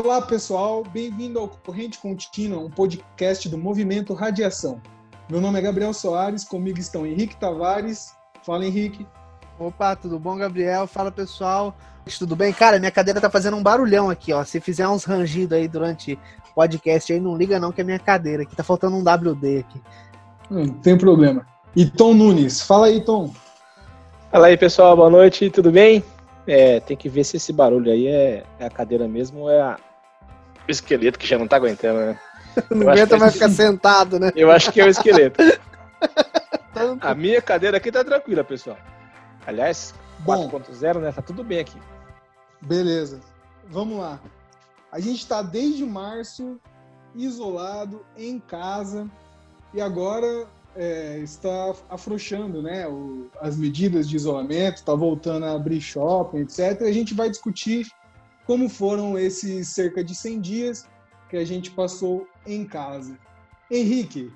Olá, pessoal. Bem-vindo ao Corrente Contínua, um podcast do Movimento Radiação. Meu nome é Gabriel Soares, comigo estão Henrique Tavares. Fala, Henrique. Opa, tudo bom, Gabriel? Fala, pessoal. Tudo bem? Cara, minha cadeira tá fazendo um barulhão aqui, ó. Se fizer uns rangidos aí durante o podcast aí, não liga não que é minha cadeira aqui. Tá faltando um WD aqui. Não tem problema. E Tom Nunes. Fala aí, Tom. Fala aí, pessoal. Boa noite. Tudo bem? É, tem que ver se esse barulho aí é, é a cadeira mesmo ou é a... o esqueleto que já não tá aguentando, né? não aguenta é mais ficar sentado, né? Eu acho que é o esqueleto. a minha cadeira aqui tá tranquila, pessoal. Aliás, 4.0, né? Tá tudo bem aqui. Beleza. Vamos lá. A gente está desde março isolado em casa e agora é, está afrouxando né, o, as medidas de isolamento, está voltando a abrir shopping, etc. E a gente vai discutir como foram esses cerca de 100 dias que a gente passou em casa. Henrique,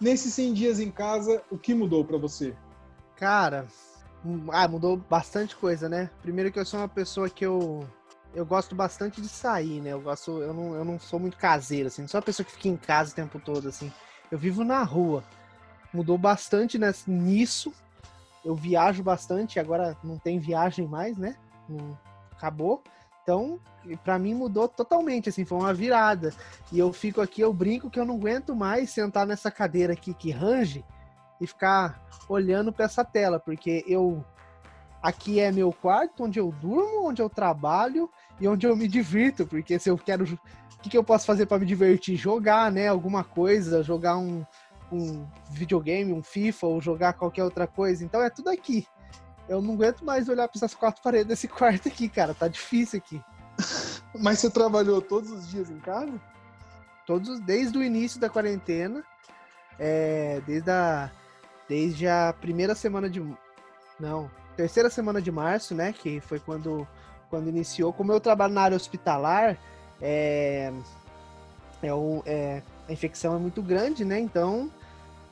nesses 100 dias em casa, o que mudou para você? Cara, ah, mudou bastante coisa, né? Primeiro que eu sou uma pessoa que eu eu gosto bastante de sair, né? Eu gosto, eu não, eu não sou muito caseiro assim, não sou uma pessoa que fica em casa o tempo todo assim. Eu vivo na rua mudou bastante nisso. Eu viajo bastante, agora não tem viagem mais, né? acabou. Então, para mim mudou totalmente, assim, foi uma virada. E eu fico aqui, eu brinco que eu não aguento mais sentar nessa cadeira aqui que range e ficar olhando para essa tela, porque eu aqui é meu quarto, onde eu durmo, onde eu trabalho e onde eu me divirto, porque se eu quero o que, que eu posso fazer para me divertir? Jogar, né? Alguma coisa, jogar um, um videogame, um FIFA ou jogar qualquer outra coisa. Então é tudo aqui. Eu não aguento mais olhar para essas quatro paredes desse quarto aqui, cara. Tá difícil aqui. Mas você trabalhou todos os dias em casa? Todos, desde o início da quarentena, é, desde a desde a primeira semana de não, terceira semana de março, né, que foi quando quando iniciou. Como eu trabalho na área hospitalar, é, é, um, é a infecção é muito grande, né? Então,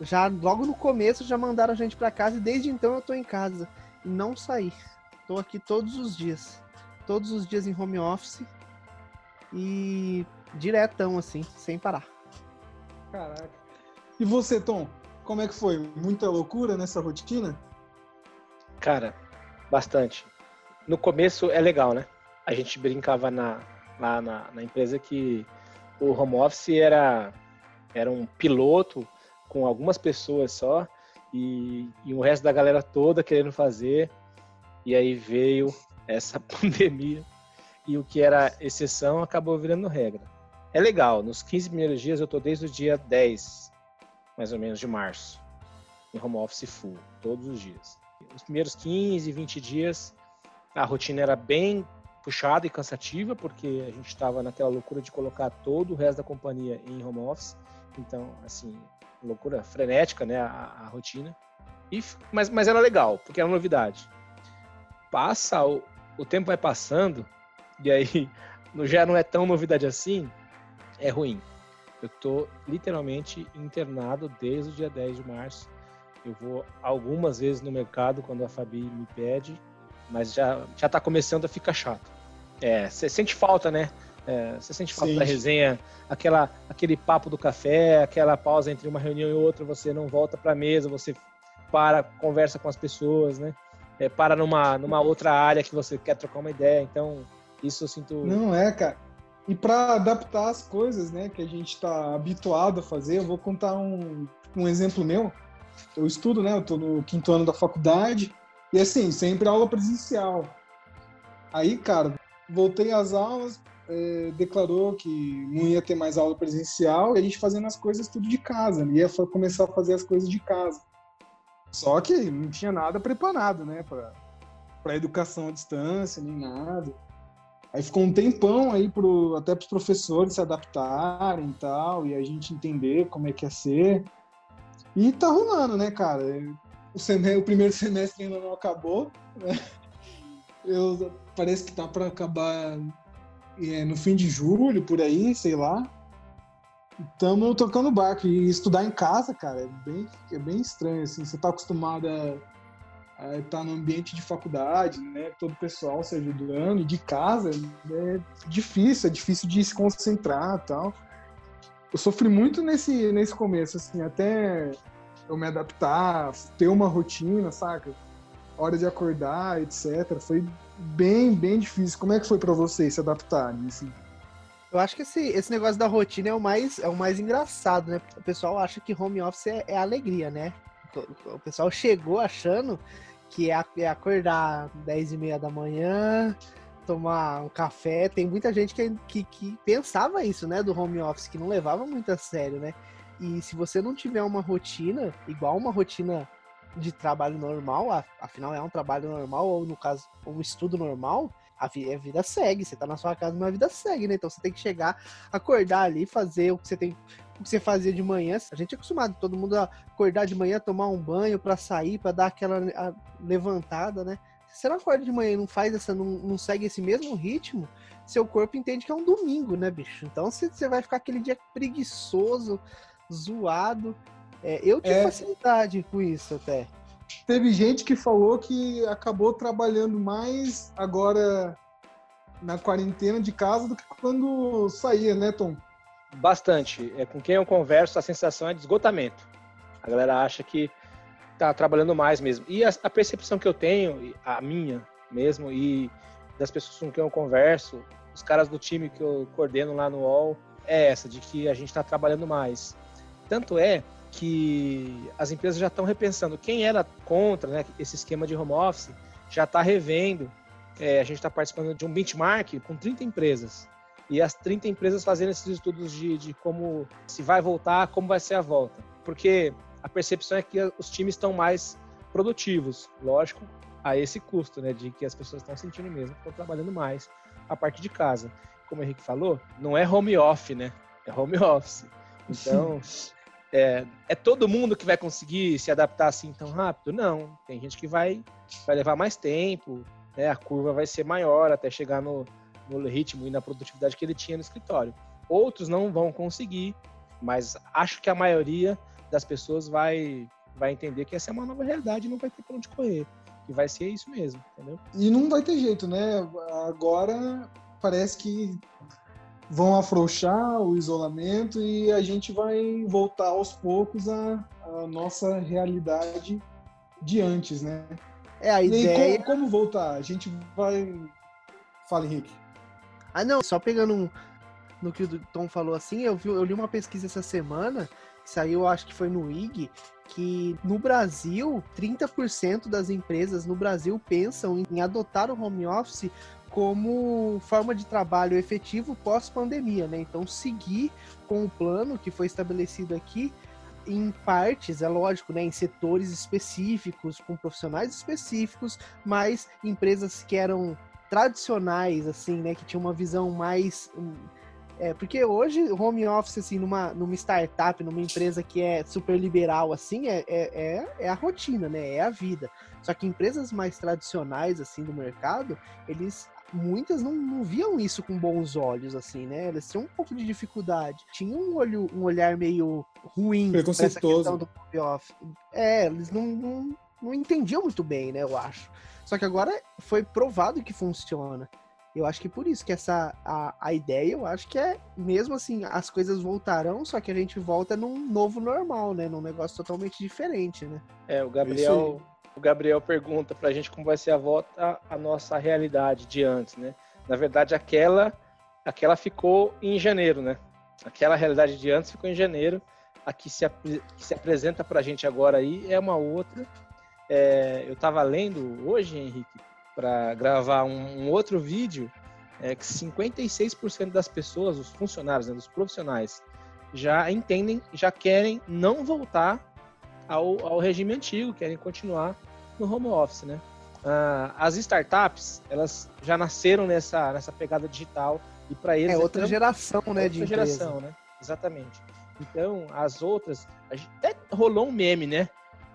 já logo no começo já mandaram a gente para casa e desde então eu tô em casa não saí. Tô aqui todos os dias. Todos os dias em home office e diretão assim, sem parar. Caraca. E você, Tom? Como é que foi? Muita loucura nessa rotina? Cara, bastante. No começo é legal, né? A gente brincava na, lá na, na empresa que o home office era era um piloto com algumas pessoas só e, e o resto da galera toda querendo fazer. E aí veio essa pandemia e o que era exceção acabou virando regra. É legal, nos 15 primeiros dias eu tô desde o dia 10, mais ou menos, de março, em home office full, todos os dias. Os primeiros 15, 20 dias, a rotina era bem puxada e cansativa, porque a gente estava naquela loucura de colocar todo o resto da companhia em home office. Então, assim, loucura frenética, né, a, a rotina. E, mas, mas era legal, porque era novidade. Passa, o, o tempo vai passando, e aí já não é tão novidade assim, é ruim. Eu tô literalmente internado desde o dia 10 de março. Eu vou algumas vezes no mercado quando a Fabi me pede, mas já, já tá começando a ficar chato. É, você sente falta, né? É, você sente falta Sim. da resenha, aquela, aquele papo do café, aquela pausa entre uma reunião e outra, você não volta para a mesa, você para, conversa com as pessoas, né? É, para numa, numa outra área que você quer trocar uma ideia. Então, isso eu sinto. Não é, cara. E para adaptar as coisas, né, que a gente está habituado a fazer, eu vou contar um, um exemplo meu. Eu estudo, né? Eu estou no quinto ano da faculdade e assim sempre aula presencial. Aí, cara, voltei às aulas, é, declarou que não ia ter mais aula presencial e a gente fazendo as coisas tudo de casa, ia começar a fazer as coisas de casa. Só que não tinha nada preparado, né, para educação à distância, nem nada. Aí ficou um tempão aí pro, até para os professores se adaptarem e tal, e a gente entender como é que ia ser. E tá rolando, né, cara? O, semestre, o primeiro semestre ainda não acabou, né? Eu, parece que tá para acabar no fim de julho, por aí, sei lá. Estamos tocando barco. E estudar em casa, cara, é bem, é bem estranho, assim. Você tá acostumado a, estar tá no ambiente de faculdade, né? Todo o pessoal se ajudando, de casa, é difícil, é difícil de se concentrar tal. Eu sofri muito nesse, nesse começo, assim, até eu me adaptar, ter uma rotina, saca? Hora de acordar, etc. Foi bem, bem difícil. Como é que foi para vocês se adaptarem, assim? Eu acho que esse, esse negócio da rotina é o mais, é o mais engraçado, né? O pessoal acha que home office é, é alegria, né? O pessoal chegou achando que é, é acordar 10 e meia da manhã, tomar um café. Tem muita gente que, que, que, pensava isso, né? Do home office, que não levava muito a sério, né? E se você não tiver uma rotina, igual uma rotina de trabalho normal, afinal é um trabalho normal, ou no caso, um estudo normal, a vida, segue, você tá na sua casa, mas a vida segue, né? Então você tem que chegar, acordar ali, fazer o que você tem o que você fazia de manhã. A gente é acostumado, todo mundo a acordar de manhã, tomar um banho para sair, para dar aquela levantada, né? Se você não acorda de manhã e não faz essa, não, não segue esse mesmo ritmo, seu corpo entende que é um domingo, né, bicho? Então você vai ficar aquele dia preguiçoso, zoado. É, eu tive é... facilidade com isso até. Teve gente que falou que acabou trabalhando mais agora na quarentena de casa do que quando saía, né, Tom? Bastante. É, com quem eu converso, a sensação é de esgotamento. A galera acha que tá trabalhando mais mesmo. E a, a percepção que eu tenho, a minha mesmo, e das pessoas com quem eu converso, os caras do time que eu coordeno lá no UOL, é essa, de que a gente está trabalhando mais. Tanto é que as empresas já estão repensando. Quem era contra né, esse esquema de home office já está revendo. É, a gente está participando de um benchmark com 30 empresas. E as 30 empresas fazendo esses estudos de, de como se vai voltar, como vai ser a volta. Porque a percepção é que os times estão mais produtivos, lógico, a esse custo, né, de que as pessoas estão sentindo mesmo, estão trabalhando mais a parte de casa. Como o Henrique falou, não é home off, né? É home office. Então, é, é, todo mundo que vai conseguir se adaptar assim tão rápido? Não. Tem gente que vai, vai levar mais tempo, né? a curva vai ser maior até chegar no, no ritmo e na produtividade que ele tinha no escritório. Outros não vão conseguir, mas acho que a maioria das pessoas vai, vai entender que essa é uma nova realidade e não vai ter para onde correr. Que vai ser isso mesmo, entendeu? E não vai ter jeito, né? Agora parece que vão afrouxar o isolamento e a gente vai voltar aos poucos à, à nossa realidade de antes, né? É a ideia. Como, como, voltar? A gente vai. Fala, Henrique. Ah, não, só pegando um, no que o Tom falou assim, eu, vi, eu li uma pesquisa essa semana, que saiu, acho que foi no IG, que no Brasil, 30% das empresas no Brasil pensam em adotar o home office como forma de trabalho efetivo pós-pandemia, né? Então, seguir com o plano que foi estabelecido aqui em partes, é lógico, né, em setores específicos, com profissionais específicos, mas empresas que eram tradicionais, assim, né, que tinham uma visão mais é, porque hoje home office, assim, numa, numa startup, numa empresa que é super liberal, assim, é, é, é, é a rotina, né? É a vida. Só que empresas mais tradicionais, assim, do mercado, eles muitas não, não, viam isso com bons olhos, assim, né? Elas tinham um pouco de dificuldade. Tinha um, olho, um olhar meio ruim questão do off. É, eles não, não, não entendiam muito bem, né? Eu acho. Só que agora foi provado que funciona. Eu acho que por isso que essa a, a ideia, eu acho que é mesmo assim, as coisas voltarão, só que a gente volta num novo normal, né? Num negócio totalmente diferente, né? É, o Gabriel o Gabriel pergunta para a gente como vai ser a volta à nossa realidade de antes, né? Na verdade, aquela, aquela ficou em janeiro, né? Aquela realidade de antes ficou em janeiro. A que se, que se apresenta para a gente agora aí é uma outra. É, eu estava lendo hoje, Henrique, para gravar um, um, outro vídeo, é que 56% das pessoas, os funcionários, né, dos profissionais, já entendem, já querem não voltar ao, ao regime antigo, querem continuar no home office, né? Ah, as startups, elas já nasceram nessa, nessa pegada digital e para eles... É outra então, geração, né, outra geração, né? Exatamente. Então, as outras... até rolou um meme, né?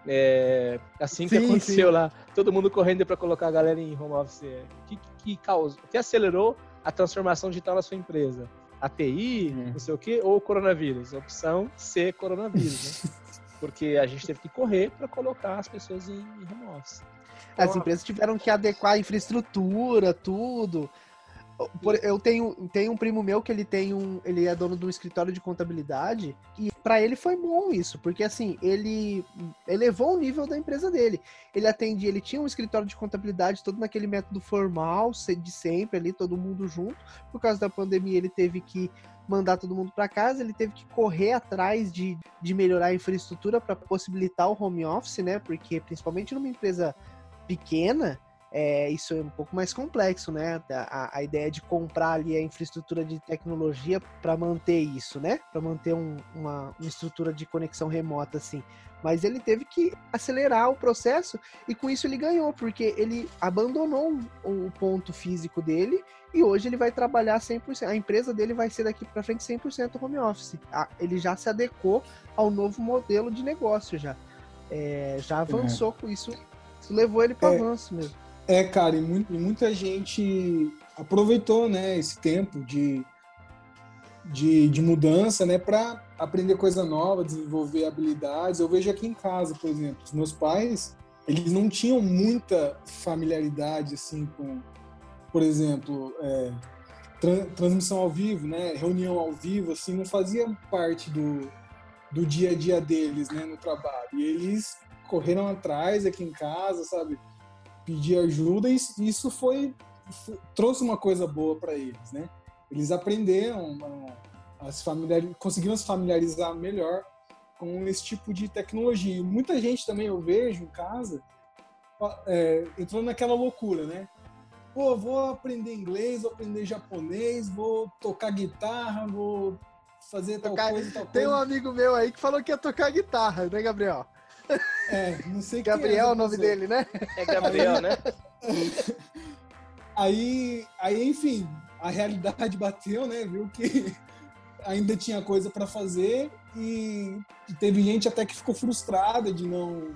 É, assim que sim, aconteceu sim. lá, todo mundo correndo para colocar a galera em home office. O que, que, causou, o que acelerou a transformação digital na sua empresa? A TI, uhum. não sei o quê, ou o coronavírus? Opção C, coronavírus, né? porque a gente teve que correr para colocar as pessoas em, em home office. As empresas tiveram que adequar a infraestrutura, tudo. Eu tenho, tenho um primo meu que ele tem um. Ele é dono de um escritório de contabilidade. E para ele foi bom isso, porque assim, ele elevou o nível da empresa dele. Ele atendia, ele tinha um escritório de contabilidade todo naquele método formal, de sempre ali, todo mundo junto. Por causa da pandemia, ele teve que mandar todo mundo para casa, ele teve que correr atrás de, de melhorar a infraestrutura para possibilitar o home office, né? Porque principalmente numa empresa pequena, é, isso é um pouco mais complexo, né? A, a, ideia de comprar ali a infraestrutura de tecnologia para manter isso, né? Para manter um, uma, uma, estrutura de conexão remota, assim. Mas ele teve que acelerar o processo e com isso ele ganhou, porque ele abandonou o, ponto físico dele e hoje ele vai trabalhar 100%. A empresa dele vai ser daqui para frente 100% home office. Ele já se adequou ao novo modelo de negócio já. É, já avançou é. com isso. Isso levou ele para é. avanço mesmo. É, cara, e, e muita gente aproveitou, né, esse tempo de, de, de mudança, né, para aprender coisa nova, desenvolver habilidades. Eu vejo aqui em casa, por exemplo, os meus pais, eles não tinham muita familiaridade, assim, com, por exemplo, é, transmissão ao vivo, né, reunião ao vivo, assim, não fazia parte do, do dia a dia deles, né, no trabalho. E eles correram atrás aqui em casa, sabe? Pedir ajuda e isso foi, foi trouxe uma coisa boa para eles, né? Eles aprenderam a, a se familiar, conseguiram se familiarizar melhor com esse tipo de tecnologia. E muita gente também eu vejo em casa é, entrando naquela loucura, né? Pô, vou aprender inglês, vou aprender japonês, vou tocar guitarra, vou fazer tal tocar... coisa, tal Tem coisa. um amigo meu aí que falou que ia tocar guitarra, né, Gabriel? É, não sei Gabriel é o nome dele, né? É Gabriel, né? Aí, aí, enfim, a realidade bateu, né? Viu que ainda tinha coisa para fazer e teve gente até que ficou frustrada de não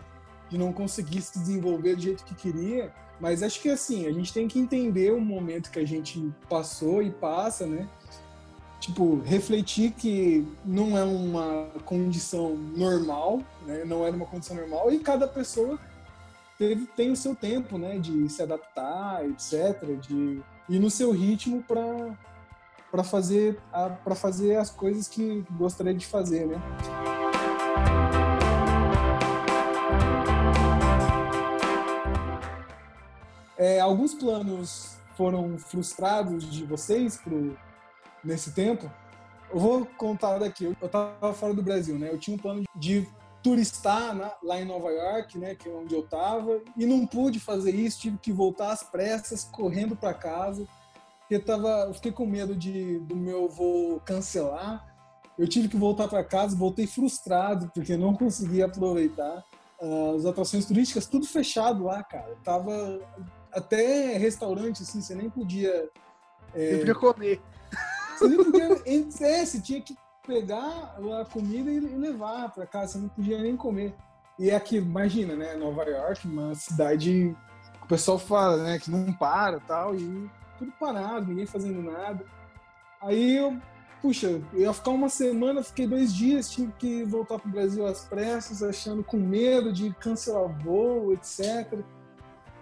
de não conseguir se desenvolver do jeito que queria. Mas acho que assim, a gente tem que entender o momento que a gente passou e passa, né? Tipo, refletir que não é uma condição normal, né? Não era uma condição normal e cada pessoa teve, tem o seu tempo, né? De se adaptar, etc. De ir no seu ritmo para para fazer para fazer as coisas que gostaria de fazer, né? É, alguns planos foram frustrados de vocês pro nesse tempo. Eu vou contar daqui. Eu estava fora do Brasil, né? Eu tinha um plano de turistar na, lá em Nova York, né, que é onde eu estava, e não pude fazer isso, tive que voltar às pressas, correndo para casa, porque tava, eu fiquei com medo de do meu voo cancelar. Eu tive que voltar para casa, voltei frustrado porque não conseguia aproveitar uh, as atrações turísticas, tudo fechado lá, cara. Tava até restaurante assim, você nem podia é, podia comer. Você nem podia. É, você tinha que pegar a comida e levar para casa, você não podia nem comer. E é aqui, imagina, né? Nova York, uma cidade que o pessoal fala, né? Que não para tal, e tudo parado, ninguém fazendo nada. Aí eu, puxa, eu ia ficar uma semana, fiquei dois dias, tive que voltar pro Brasil às pressas, achando com medo de cancelar voo, etc.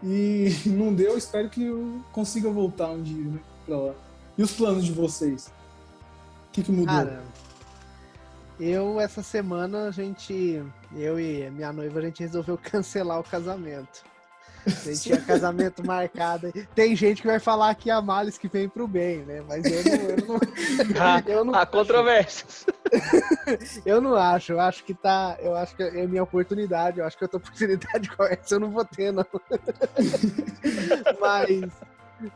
E não deu, espero que eu consiga voltar um dia, né? Pra lá. E os planos de vocês? O que, que mudou? Cara, eu, essa semana, a gente, eu e minha noiva, a gente resolveu cancelar o casamento. A gente tinha casamento marcado. Tem gente que vai falar que é a males que vem pro bem, né? Mas eu não. Eu não, eu não Há controvérsias. eu não acho. Eu acho que tá. Eu acho que é minha oportunidade. Eu acho que a tua oportunidade com essa eu não vou ter, não. Mas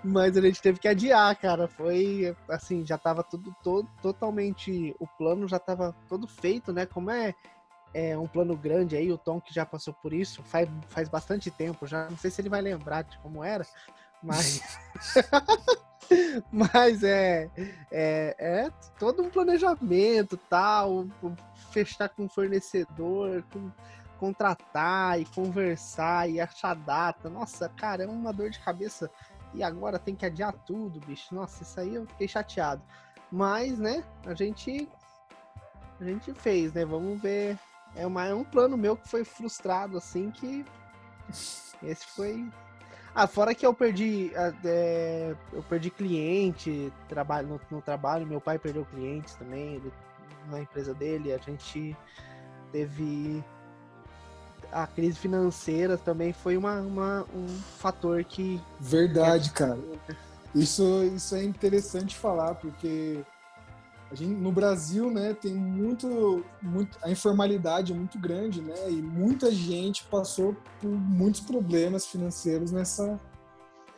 mas a gente teve que adiar, cara. Foi assim, já tava tudo todo, totalmente. O plano já tava todo feito, né? Como é, é um plano grande aí, o Tom que já passou por isso faz, faz bastante tempo. Já não sei se ele vai lembrar de como era, mas. mas é, é, é todo um planejamento tal, fechar com o fornecedor, com, contratar e conversar e achar data. Nossa, cara, é uma dor de cabeça e agora tem que adiar tudo, bicho. Nossa, isso aí eu fiquei chateado. Mas, né, a gente a gente fez, né? Vamos ver é, uma, é um plano meu que foi frustrado, assim, que esse foi. Ah, fora que eu perdi. É, eu perdi cliente trabalho, no, no, trabalho, meu pai perdeu clientes também ele, na empresa dele, a gente teve. A crise financeira também foi uma, uma um fator que. Verdade, que... cara. Isso, isso é interessante falar, porque a gente, no Brasil, né, tem muito, muito, a informalidade é muito grande, né, e muita gente passou por muitos problemas financeiros nessa,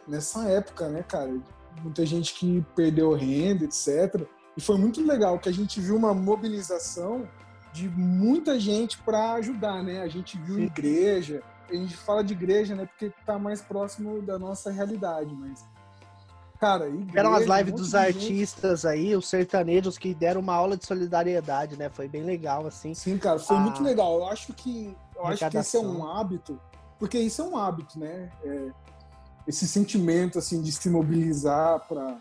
nessa época, né, cara. Muita gente que perdeu renda, etc. E foi muito legal que a gente viu uma mobilização de muita gente para ajudar, né? A gente viu Sim. igreja, a gente fala de igreja, né, porque está mais próximo da nossa realidade, mas Cara, igreja, Eram as lives dos artistas gente... aí, os sertanejos que deram uma aula de solidariedade, né? Foi bem legal, assim. Sim, cara, foi muito legal. Eu acho que eu acho que esse é um hábito, porque isso é um hábito, né? É, esse sentimento assim de se mobilizar para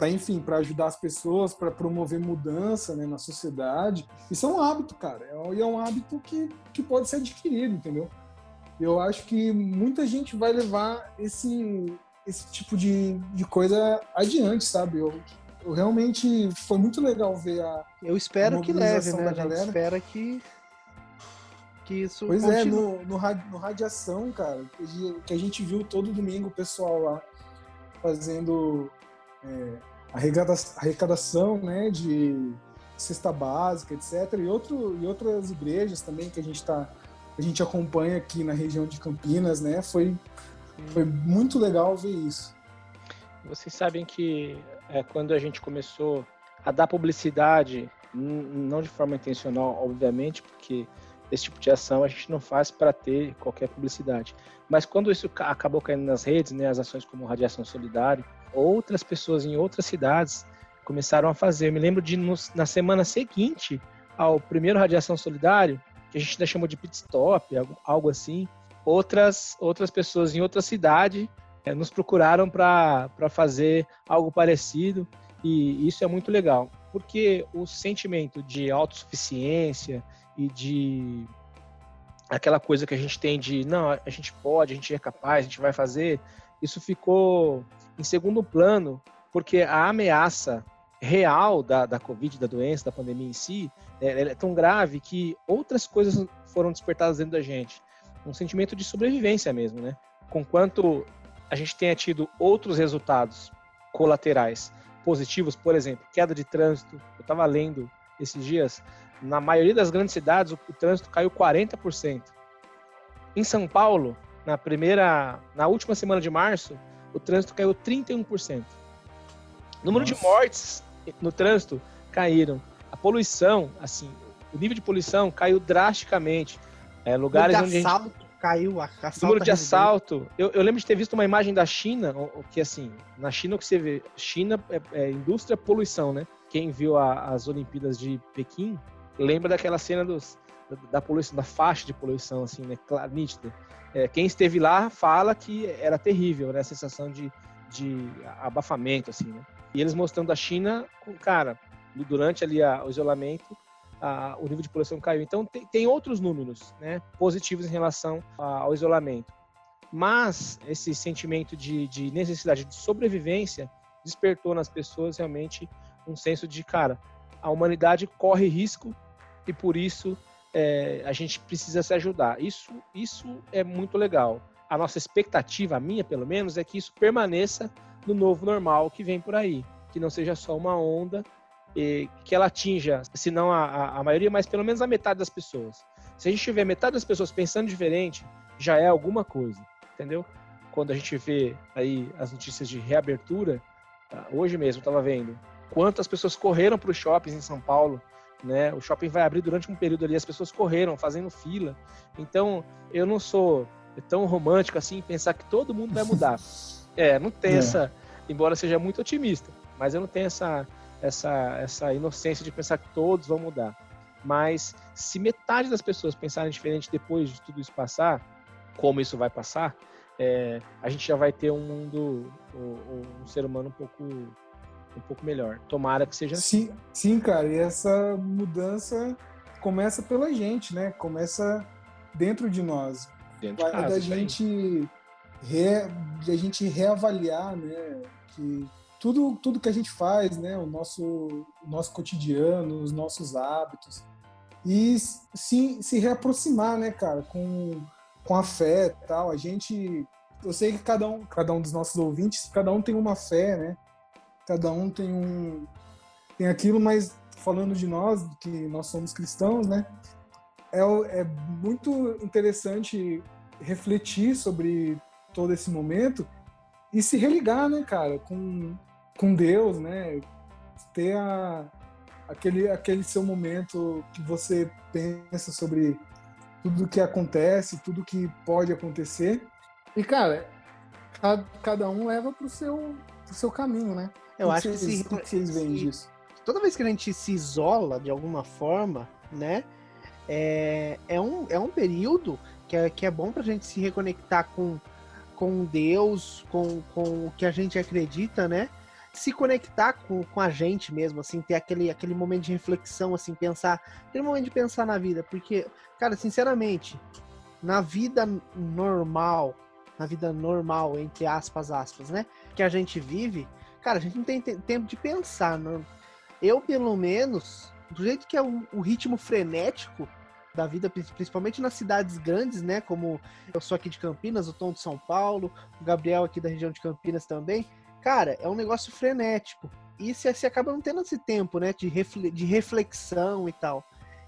para enfim, para ajudar as pessoas, para promover mudança né, na sociedade. Isso é um hábito, cara. É, e é um hábito que, que pode ser adquirido, entendeu? Eu acho que muita gente vai levar esse, esse tipo de, de coisa adiante, sabe? Eu, eu realmente foi muito legal ver a eu espero que leve né a gente espera que que isso pois é, é no, no, no radiação cara que a gente viu todo domingo o pessoal lá fazendo é, arrecadação né de cesta básica etc e outro e outras igrejas também que a gente tá a gente acompanha aqui na região de Campinas né foi foi muito legal ver isso. Vocês sabem que é, quando a gente começou a dar publicidade, não de forma intencional, obviamente, porque esse tipo de ação a gente não faz para ter qualquer publicidade. Mas quando isso acabou caindo nas redes, né, as ações como Radiação Solidária, outras pessoas em outras cidades começaram a fazer. Eu me lembro de na semana seguinte ao primeiro Radiação Solidário, que a gente ainda chamou de pit stop, algo, algo assim, outras, outras pessoas em outra cidade é, nos procuraram para fazer algo parecido e isso é muito legal, porque o sentimento de autossuficiência e de aquela coisa que a gente tem de não, a gente pode, a gente é capaz, a gente vai fazer, isso ficou em segundo plano, porque a ameaça real da, da Covid, da doença, da pandemia em si, é, é tão grave que outras coisas foram despertadas dentro da gente um sentimento de sobrevivência mesmo, né? Conquanto a gente tenha tido outros resultados colaterais positivos, por exemplo, queda de trânsito. Eu estava lendo esses dias, na maioria das grandes cidades o, o trânsito caiu 40%. Em São Paulo, na primeira, na última semana de março, o trânsito caiu 31%. O número Nossa. de mortes no trânsito caíram. A poluição, assim, o nível de poluição caiu drasticamente. É, lugares onde assalto gente... caiu, assalto número de assalto. Eu, eu, lembro de ter visto uma imagem da China, que assim, na China o que você vê, China é, é indústria poluição, né? Quem viu a, as Olimpíadas de Pequim lembra daquela cena dos, da, poluição, da faixa de poluição, assim, né? Claro, nítida. É, quem esteve lá fala que era terrível, né? A sensação de, de abafamento, assim, né? E eles mostrando a China, cara, durante ali a, o isolamento, a, o nível de poluição caiu. Então, tem, tem outros números né, positivos em relação a, ao isolamento. Mas esse sentimento de, de necessidade de sobrevivência despertou nas pessoas realmente um senso de, cara, a humanidade corre risco e por isso é, a gente precisa se ajudar. Isso, isso é muito legal. A nossa expectativa, a minha pelo menos, é que isso permaneça no novo normal que vem por aí, que não seja só uma onda que ela atinja, se não a, a maioria, mas pelo menos a metade das pessoas. Se a gente tiver metade das pessoas pensando diferente, já é alguma coisa, entendeu? Quando a gente vê aí as notícias de reabertura, tá? hoje mesmo estava vendo quantas pessoas correram para os shoppings em São Paulo, né? O shopping vai abrir durante um período ali, as pessoas correram, fazendo fila. Então, eu não sou tão romântico assim pensar que todo mundo vai mudar. é, não tem é. essa, embora seja muito otimista, mas eu não tenho essa essa, essa inocência de pensar que todos vão mudar. Mas se metade das pessoas pensarem diferente depois de tudo isso passar, como isso vai passar, é, a gente já vai ter um mundo, um, um, ser humano um pouco, um pouco melhor. Tomara que seja sim, assim. Sim, cara, e essa mudança começa pela gente, né? Começa dentro de nós. Dentro de casa, da gente, re, da gente reavaliar, né? Que tudo, tudo que a gente faz, né? O nosso, o nosso cotidiano, os nossos hábitos. E se, se reaproximar, né, cara? Com, com a fé tal. A gente... Eu sei que cada um, cada um dos nossos ouvintes, cada um tem uma fé, né? Cada um tem um... Tem aquilo, mas falando de nós, que nós somos cristãos, né? É, é muito interessante refletir sobre todo esse momento e se religar, né, cara, com, com Deus, né? Ter a, aquele, aquele seu momento que você pensa sobre tudo que acontece, tudo que pode acontecer. E, cara, ca- cada um leva pro seu, pro seu caminho, né? Eu O acho que vocês, se, que vocês veem disso? toda vez que a gente se isola de alguma forma, né? É, é, um, é um período que é, que é bom pra gente se reconectar com, com Deus, com, com o que a gente acredita, né? Se conectar com, com a gente mesmo, assim, ter aquele, aquele momento de reflexão, assim, pensar, aquele momento de pensar na vida, porque, cara, sinceramente, na vida normal, na vida normal, entre aspas, aspas, né? Que a gente vive, cara, a gente não tem te- tempo de pensar, não. Eu, pelo menos, do jeito que é o, ritmo frenético da vida, pri- principalmente nas cidades grandes, né? Como eu sou aqui de Campinas, o Tom de São Paulo, o Gabriel aqui da região de Campinas também. Cara, é um negócio frenético. E você, você acaba não tendo esse tempo, né? De, refle- de reflexão e tal.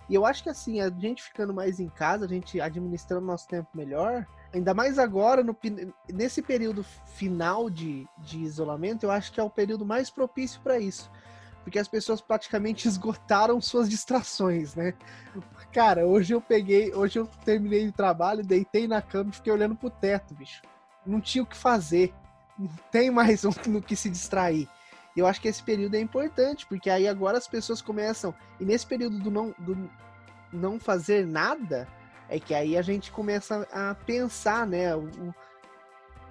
E eu acho que assim, a gente ficando mais em casa, a gente administrando nosso tempo melhor, ainda mais agora, no, nesse período final de, de isolamento, eu acho que é o período mais propício para isso. Porque as pessoas praticamente esgotaram suas distrações, né? Cara, hoje eu peguei, hoje eu terminei o trabalho, deitei na cama e fiquei olhando pro teto, bicho. Não tinha o que fazer. Não tem mais um no que se distrair. Eu acho que esse período é importante, porque aí agora as pessoas começam. E nesse período do não, do não fazer nada, é que aí a gente começa a pensar, né? O, o-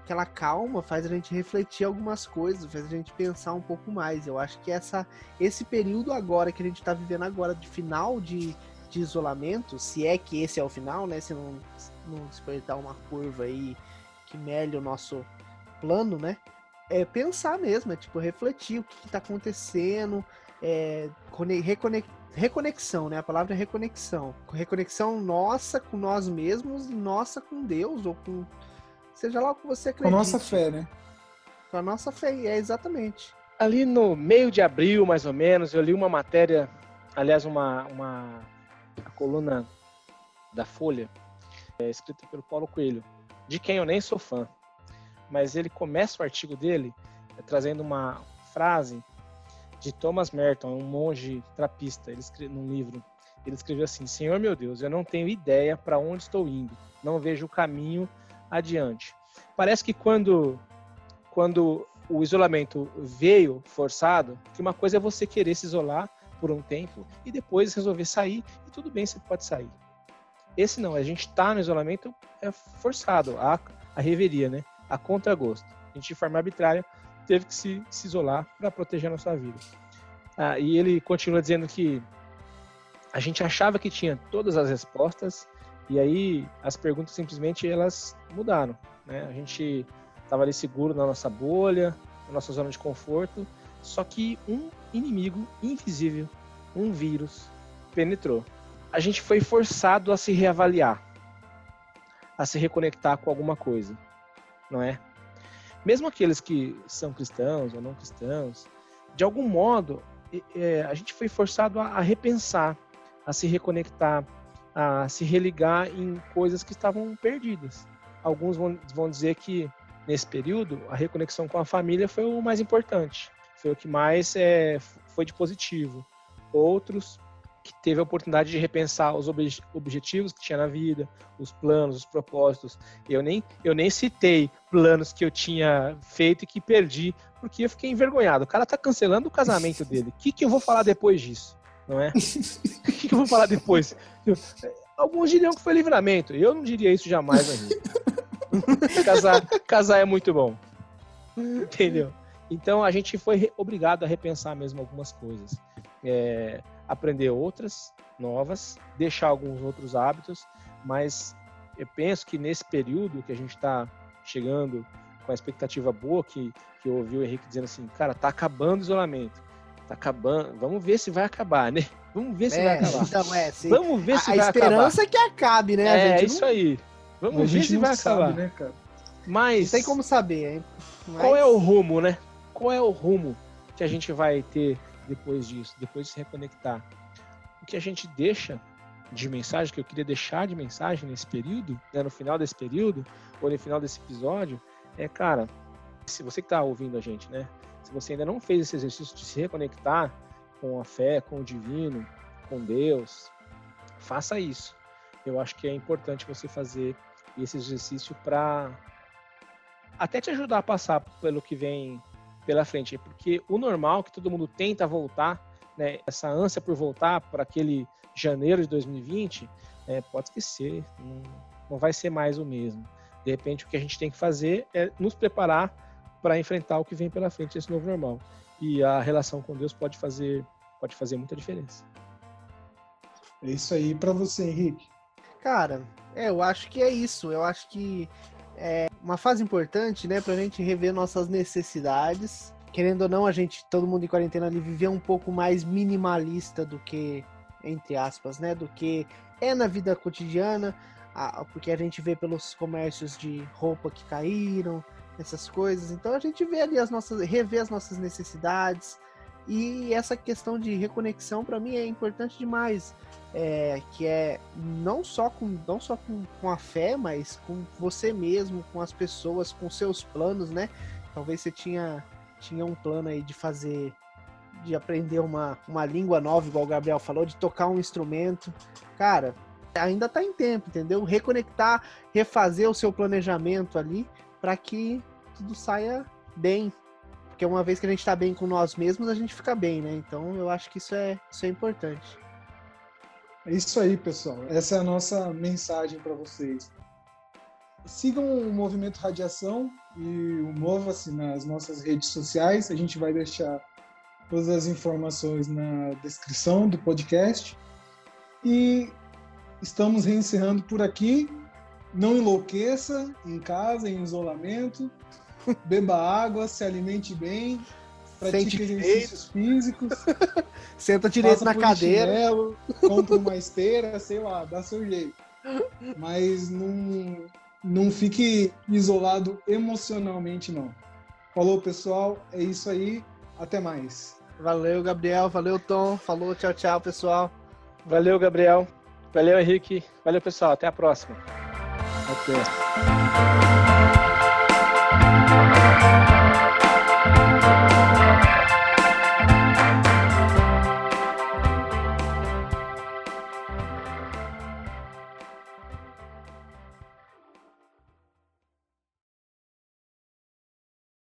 aquela calma faz a gente refletir algumas coisas, faz a gente pensar um pouco mais. Eu acho que essa, esse período agora que a gente está vivendo agora de final de, de isolamento, se é que esse é o final, né? Se não, não despertar uma curva aí que melhe o nosso plano, né? É pensar mesmo, é tipo refletir o que, está acontecendo, é, cone- reconec- reconexão, né? A palavra é reconexão. Reconexão nossa com nós mesmos e nossa com Deus ou com seja lá o que você Com a acredita. nossa fé, né? Com a nossa fé, é exatamente. Ali no meio de abril, mais ou menos, eu li uma matéria, aliás, uma, uma a coluna da Folha, é, escrita pelo Paulo Coelho, de quem eu nem sou fã. Mas ele começa o artigo dele é, trazendo uma frase de Thomas Merton, um monge trapista, ele escreve num livro. Ele escreveu assim: Senhor meu Deus, eu não tenho ideia para onde estou indo, não vejo o caminho adiante. Parece que quando quando o isolamento veio forçado, que uma coisa é você querer se isolar por um tempo e depois resolver sair, e tudo bem, você pode sair. Esse não, a gente está no isolamento é forçado, a, a reveria, né? A contragosto. A gente, de forma arbitrária, teve que se, se isolar para proteger a nossa vida. Ah, e ele continua dizendo que a gente achava que tinha todas as respostas e aí as perguntas simplesmente elas mudaram, né? A gente estava ali seguro na nossa bolha, na nossa zona de conforto, só que um inimigo invisível, um vírus, penetrou. A gente foi forçado a se reavaliar, a se reconectar com alguma coisa, não é? Mesmo aqueles que são cristãos ou não cristãos, de algum modo, é, a gente foi forçado a, a repensar, a se reconectar, a se religar em coisas que estavam perdidas. Alguns vão, vão dizer que nesse período a reconexão com a família foi o mais importante, foi o que mais é, foi de positivo. Outros que teve a oportunidade de repensar os obje objetivos que tinha na vida, os planos, os propósitos. Eu nem, eu nem citei planos que eu tinha feito e que perdi, porque eu fiquei envergonhado. O cara tá cancelando o casamento dele. O que, que eu vou falar depois disso? Não é? O que, que eu vou falar depois? Alguns diriam que foi livramento. Eu não diria isso jamais na vida. casar, casar é muito bom. Entendeu? Então a gente foi obrigado a repensar mesmo algumas coisas. É, aprender outras novas, deixar alguns outros hábitos, mas eu penso que nesse período que a gente está chegando com a expectativa boa, que, que eu ouvi o Henrique dizendo assim, cara, tá acabando o isolamento, tá acabando, vamos ver se vai acabar, né? Vamos ver se É, vai acabar. então, é, sim. Vamos ver a, se a vai esperança é que acabe, né? acabar. a É, gente isso não, aí. Vamos a ver se vai sabe, acabar. né, cara? Mas não tem como saber, hein? qual Mas- é o rumo, né? Qual é o rumo que a gente vai ter depois disso, depois de se reconectar? O que a gente deixa de mensagem, que eu queria deixar de mensagem nesse período, né, no final desse período, ou no final desse episódio, é, cara, se você que está ouvindo a gente, né? Se você ainda não fez esse exercício de se reconectar com a fé, com o divino, com Deus, faça isso. Eu acho que é importante você fazer esse exercício para até te ajudar a passar pelo que vem pela frente, porque o normal que todo mundo tenta voltar, né, essa ânsia por voltar para aquele janeiro de 2020, é, pode esquecer, não, não vai ser mais o mesmo. De repente, o que a gente tem que fazer é nos preparar para enfrentar o que vem pela frente, esse novo normal. E a relação com Deus pode fazer, pode fazer muita diferença. É isso aí para você, Henrique. Cara, é, eu acho que é isso. Eu acho que é uma fase importante, né, pra gente rever nossas necessidades. Querendo ou não, a gente, todo mundo em quarentena ali, viver um pouco mais minimalista do que, entre aspas, né, do que é na vida cotidiana, a- porque a gente vê pelos comércios de roupa que caíram, essas coisas. Então a gente vê ali as nossas, rever as nossas necessidades. E essa questão de reconexão, para mim, é importante demais é, que é não só com não só com, com a fé, mas com você mesmo, com as pessoas, com seus planos, né? Talvez você tinha tinha um plano aí de fazer de aprender uma, uma língua nova, igual o Gabriel falou, de tocar um instrumento. Cara, ainda tá em tempo, entendeu? Reconectar, refazer o seu planejamento ali para que tudo saia bem. Porque uma vez que a gente tá bem com nós mesmos, a gente fica bem, né? Então eu acho que isso é, isso é importante. É isso aí, pessoal. Essa é a nossa mensagem para vocês. Sigam o Movimento Radiação e o Mova-se nas nossas redes sociais. A gente vai deixar todas as informações na descrição do podcast. E estamos reencerrando por aqui. Não enlouqueça em casa, em isolamento. Beba água, se alimente bem, pratique Sente exercícios físicos. Senta direito na cadeira. chinelo, compra uma esteira, sei lá, dá seu jeito. Mas não, não fique isolado emocionalmente, não. Falou, pessoal. É isso aí. Até mais. Valeu, Gabriel. Valeu, Tom. Falou, tchau, tchau, pessoal. Valeu, Gabriel. Valeu, Henrique. Valeu, pessoal. Até a próxima. Até.